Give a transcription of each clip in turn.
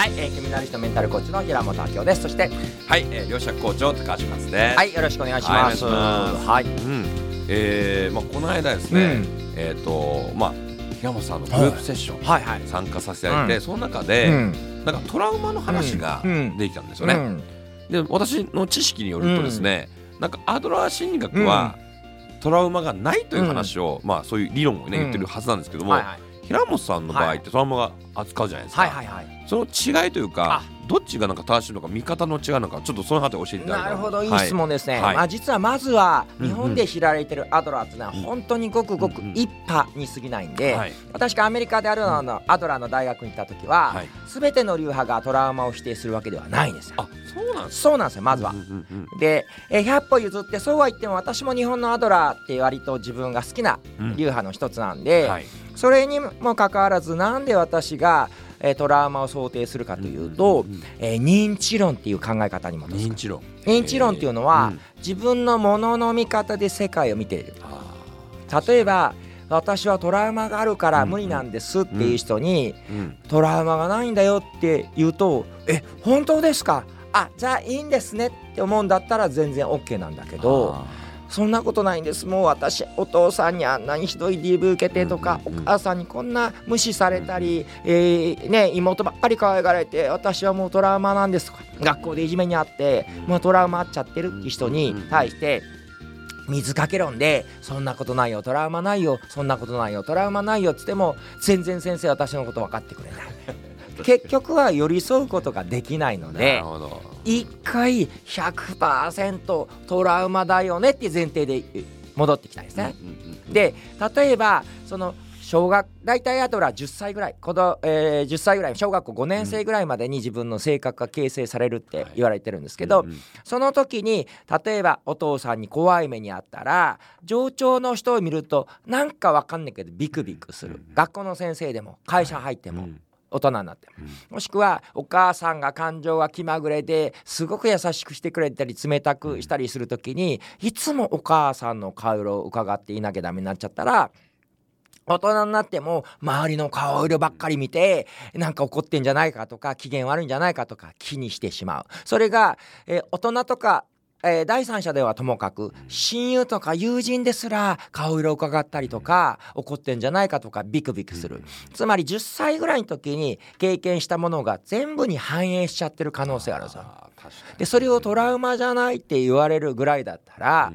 はい、えー、クミナリストメンタルコーチの平本明夫です。そしてはい、えー、両者校長高橋ますです。はいよろしくお願いします。はいうん。えー、まあこの間ですね、えっ、とまあ平本さんのグループセッション、はいはい。参加させていただいて、うん。その中で、うん。なんかトラウマの話がうん。できたんですよね。うん。で私の知識によるとですね、なんかアドラー心理学は、トラウマがないという話を、まあそういう理論をねうん。言ってるはずなんですけども、はいはい平本さんの場合ってトラウマが扱うじゃないですか。はいはいはいその違いというかあどっちがなんか正しいのか見方の違いなのかちょっとその辺り教えていただなるほどい。い質問ですね、はい。まあ、実はまずはうんうん日本で知られてるアドラーっていうのはうん本当にごくごくうんうん一派に過ぎないんで、はい。私がアメリカでアドラーのアドラーの大学に行った時は、はい。全ての流派がトラウマを否定するわけではないんですよ。あそうなんですそうなんですよまずは。うん。うんうんで、えー100歩譲ってそうは言っても私も日本のアドラーって割と自分が好きなうん。流派の一つなんで、はい。それにもかかわらずなんで私が、えートラウマを想定するかというと、えー認知論っていう考え方に基づく。認知論。認知論っていうのは、うん自分のものの見方で世界を見ているあ例えば私はトラウマがあるからうん無理なんですっていう人に、トラウマがないんだよって言うとえ本当ですか？あじゃあいいんですねって思うんだったら全然 OK なんだけどあそんなことないんです。もう私お父さんにあんなにひどい DV 受けてとか、お母さんにこんな無視されたり、えーね、妹ばっかり可愛がられて私はもうトラウマなんですとか学校でいじめにあってうん。もうトラウマあっちゃってるって人にうん対して水かけ論でそんなことないよトラウマないよそんなことないよトラウマないよっつっても全然先生私のこと分かってくれない。結局は寄り添うことができないのでるほど一回100%トラウマだよねっていう前提で戻ってきたんですね。で例えばその小学大体アドラー10歳ぐらい子ど、えー10歳ぐらい小学校5年生ぐらいまでに自分の性格が形成されるって言われてるんですけど、その時に例えばお父さんに怖い目にあったら上長の人を見るとなんかわかんないけどビクビクする、うん学校の先生でも会社入っても、うん大人になって。もうん。もしくはお母さんが感情が気まぐれですごく優しくしてくれたり冷たくしたりする時にいつもお母さんの顔色を伺っていなきゃダメになっちゃったら大人になっても周りの顔色ばっかり見てなんか怒ってんじゃないかとか機嫌悪いんじゃないかとか気にしてしまう。それが、えー大人とか、えー第三者ではともかく親友とか友人ですら顔色を伺ったりとか怒ってんじゃないかとかビクビクする。つまり10歳ぐらいの時に経験したものが全部に反映しちゃってる可能性があるんででそれをトラウマじゃないって言われるぐらいだったら、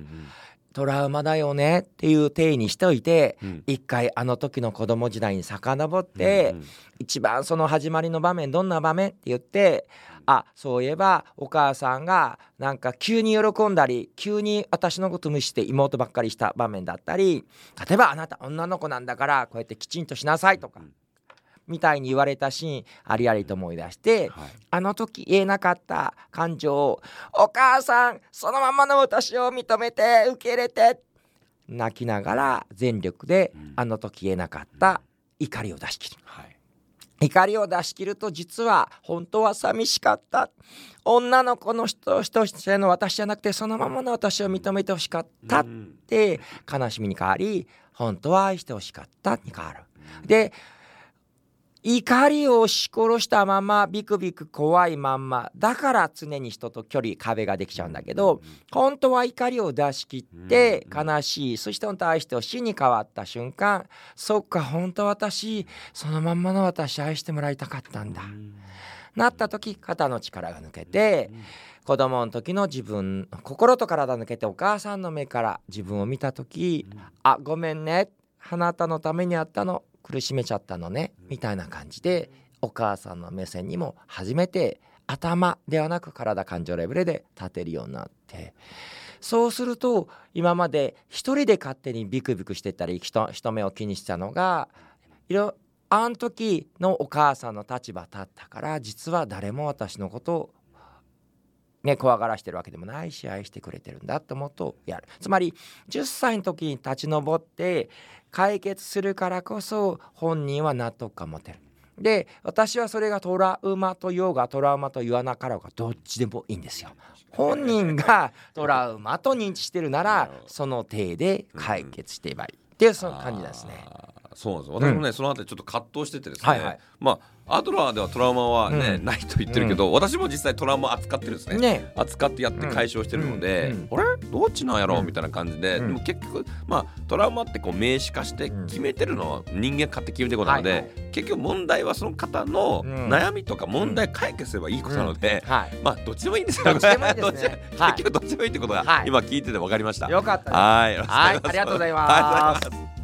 トラウマだよねっていう体にしておいてうん。一回あの時の子供時代に遡って、うんうん。一番その始まりの場面どんな場面って言ってあそういえばお母さんがなんか急に喜んだり急に私のこと無視して妹ばっかりした場面だったり例えばあなた女の子なんだからこうやってきちんとしなさいとか、うん。みたいに言われたシーンありありと思い出して、はい。あの時言えなかった感情をお母さんそのままの私を認めて受け入れて泣きながら全力でうん。あの時言えなかった怒りを出し切る。はい怒りを出し切ると実は本当は寂しかった女の子の人としての私じゃなくてそのままの私を認めてほしかったって悲しみに変わり本当は愛してほしかったに変わる。で怒りを押し殺したままビクビク怖いまんまだから常に人と距離壁ができちゃうんだけど本当は怒りを出し切ってうん悲しいそして本当愛してほしいに変わった瞬間そっか本当私そのまんまの私愛してもらいたかったんだ。うん。なった時肩の力が抜けて子供の時の自分心と体抜けてお母さんの目から自分を見た時あごめんねあなたのためにあったの苦しめちゃったのねみたいな感じでお母さんの目線にも初めて頭ではなく体感情レベルで立てるようになって。そうすると今まで一人で勝手にビクビクしてたり人人目を気にしたのがいろあん時のお母さんの立場立ったから実は誰も私のことをね、怖がらしてるわけでもないし愛してくれてるんだと思うとやる。つまり10歳の時に立ち上って解決するからこそ本人は納得感持てる。で私はそれがトラウマと言おうがトラウマと言わなかろうがどっちでもいいんですよ。本人がトラウマと認知してるならその体で解決していればいい。っていうその感じですねそうなんです私もね、そのあたりちょっと葛藤しててですね、はいはい。まあアドラーではトラウマはね、うん。ないと言ってるけど、私も実際トラウマ扱ってるんですね。ね。扱ってやって解消してるので、うん。あれ？どっちなんやろ、うん。みたいな感じで、うん。でも結局まあトラウマってこう名詞化してうん。決めてるのは人間勝手に決めてることなので、はいは結局問題はその方のうん。悩みとか問題解決すればいいことなので、はい。まあどっちでもいいんですよ。どっちでもいいですね。結局どっちでもいいってことがはい。今聞いてて分かりました。よかったはい。ありがとうございます